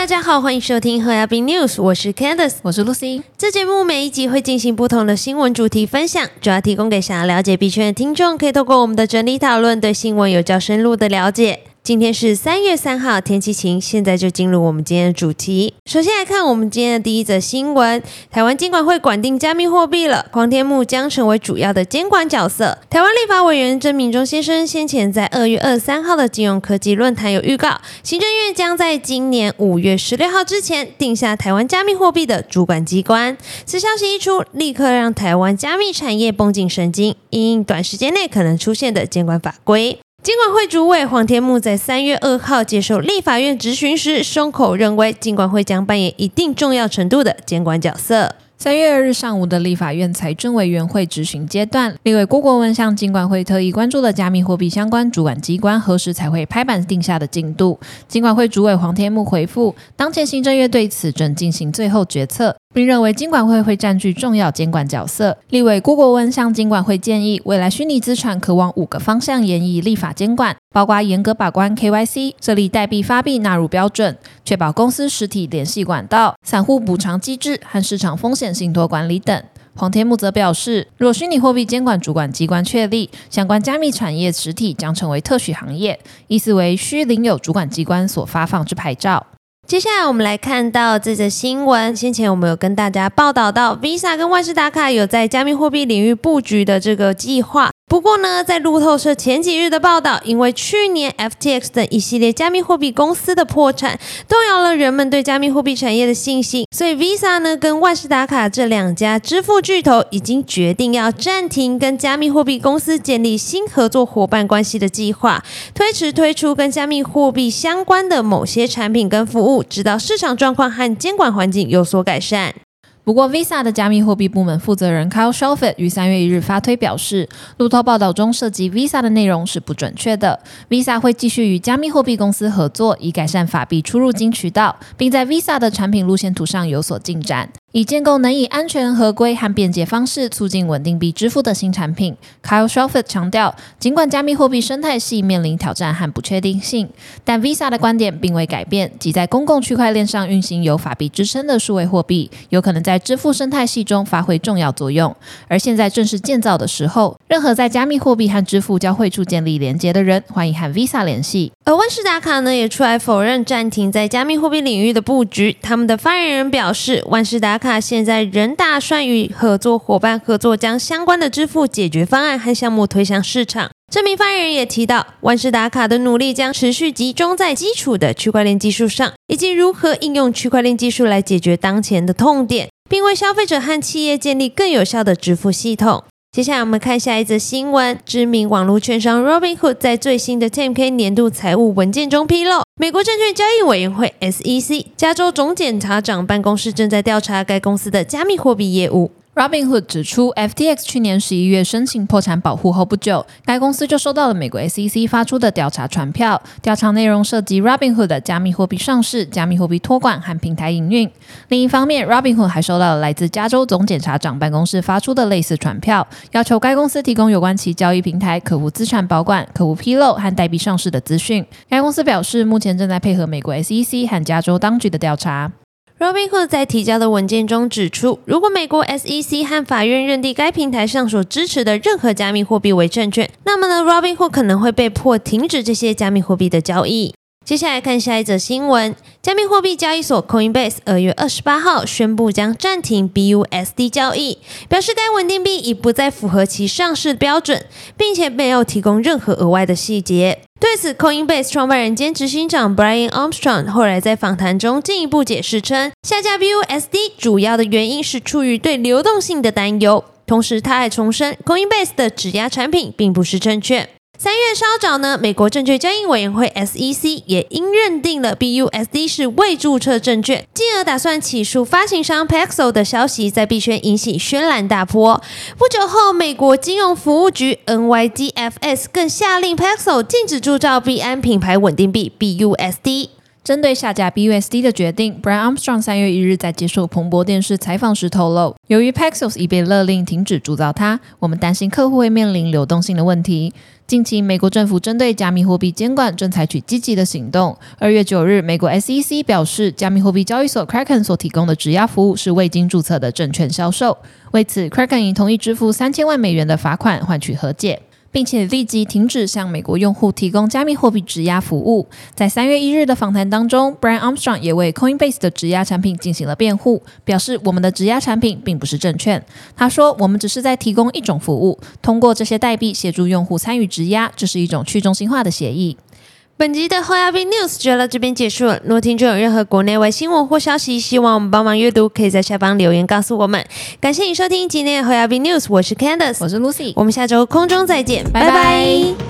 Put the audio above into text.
大家好，欢迎收听和亚宾 News，我是 Candice，我是 Lucy。这节目每一集会进行不同的新闻主题分享，主要提供给想要了解币圈的听众，可以透过我们的整理讨论，对新闻有较深入的了解。今天是三月三号，天气晴。现在就进入我们今天的主题。首先来看我们今天的第一则新闻：台湾监管会管定加密货币了，黄天木将成为主要的监管角色。台湾立法委员郑明忠先生先前在二月二三号的金融科技论坛有预告，行政院将在今年五月十六号之前定下台湾加密货币的主管机关。此消息一出，立刻让台湾加密产业绷紧神经，因短时间内可能出现的监管法规。监管会主委黄天木在三月二号接受立法院质询时，松口认为，监管会将扮演一定重要程度的监管角色。三月二日上午的立法院财政委员会质询阶段，立委郭国文向金管会特意关注了加密货币相关主管机关何时才会拍板定下的进度。金管会主委黄天木回复，当前行政院对此正进行最后决策。并认为金管会会占据重要监管角色。立委郭国文向金管会建议，未来虚拟资产可往五个方向研议立法监管，包括严格把关 KYC、设立代币发币纳入标准、确保公司实体联系管道、散户补偿机制和市场风险信托管理等。黄天木则表示，若虚拟货币监管主管机关确立，相关加密产业实体将成为特许行业，意思为需领有主管机关所发放之牌照。接下来我们来看到这则新闻。先前我们有跟大家报道到，Visa 跟万事达卡有在加密货币领域布局的这个计划。不过呢，在路透社前几日的报道，因为去年 FTX 等一系列加密货币公司的破产，动摇了人们对加密货币产业的信心，所以 Visa 呢跟万事达卡这两家支付巨头已经决定要暂停跟加密货币公司建立新合作伙伴关系的计划，推迟推出跟加密货币相关的某些产品跟服务，直到市场状况和监管环境有所改善。不过，Visa 的加密货币部门负责人 Kyle s h e l f i t 于三月一日发推表示，路透报道中涉及 Visa 的内容是不准确的。Visa 会继续与加密货币公司合作，以改善法币出入金渠道，并在 Visa 的产品路线图上有所进展。以建构能以安全、合规和便捷方式促进稳定币支付的新产品。Kyle s h e l f i t 强调，尽管加密货币生态系面临挑战和不确定性，但 Visa 的观点并未改变，即在公共区块链上运行有法币支撑的数位货币，有可能在支付生态系中发挥重要作用。而现在正是建造的时候，任何在加密货币和支付交汇处建立连接的人，欢迎和 Visa 联系。而万事达卡呢，也出来否认暂停在加密货币领域的布局。他们的发言人表示，万事达卡现在仍打算与合作伙伴合作，将相关的支付解决方案和项目推向市场。这名发言人也提到，万事达卡的努力将持续集中在基础的区块链技术上，以及如何应用区块链技术来解决当前的痛点，并为消费者和企业建立更有效的支付系统。接下来我们看下一则新闻。知名网络券商 Robinhood 在最新的 10K 年度财务文件中披露，美国证券交易委员会 SEC 加州总检察长办公室正在调查该公司的加密货币业务。Robinhood 指出，FTX 去年十一月申请破产保护后不久，该公司就收到了美国 SEC 发出的调查传票。调查内容涉及 Robinhood 的加密货币上市、加密货币托管和平台营运。另一方面，Robinhood 还收到了来自加州总检察长办公室发出的类似传票，要求该公司提供有关其交易平台、客户资产保管、客户披露和代币上市的资讯。该公司表示，目前正在配合美国 SEC 和加州当局的调查。Robinhood 在提交的文件中指出，如果美国 SEC 和法院认定该平台上所支持的任何加密货币为证券，那么呢，Robinhood 可能会被迫停止这些加密货币的交易。接下来看下一则新闻：加密货币交易所 Coinbase 二月二十八号宣布将暂停 BUSD 交易，表示该稳定币已不再符合其上市标准，并且没有提供任何额外的细节。对此，Coinbase 创办人兼执行长 Brian Armstrong 后来在访谈中进一步解释称，下架 BUSD 主要的原因是出于对流动性的担忧。同时，他还重申 Coinbase 的质押产品并不是证券。三月稍早呢，美国证券交易委员会 SEC 也因认定了 BUSD 是未注册证券，进而打算起诉发行商 Paxos 的消息，在币圈引起轩然大波。不久后，美国金融服务局 NYDFS 更下令 Paxos 禁止铸造币安品牌稳定币 BUSD。针对下架 BUSD 的决定，Brian Armstrong 三月一日在接受彭博电视采访时透露，由于 Paxos 已被勒令停止铸造它，我们担心客户会面临流动性的问题。近期，美国政府针对加密货币监管正采取积极的行动。二月九日，美国 SEC 表示，加密货币交易所 Kraken 所提供的质押服务是未经注册的证券销售。为此，Kraken 已同意支付三千万美元的罚款，换取和解。并且立即停止向美国用户提供加密货币质押服务。在三月一日的访谈当中，Brian Armstrong 也为 Coinbase 的质押产品进行了辩护，表示我们的质押产品并不是证券。他说：“我们只是在提供一种服务，通过这些代币协助用户参与质押，这是一种去中心化的协议。”本集的后亚币 news 就到这边结束了。如果听众有任何国内外新闻或消息，希望我们帮忙阅读，可以在下方留言告诉我们。感谢你收听今天的后亚币 news，我是 Candice，我是 Lucy，我们下周空中再见，拜拜。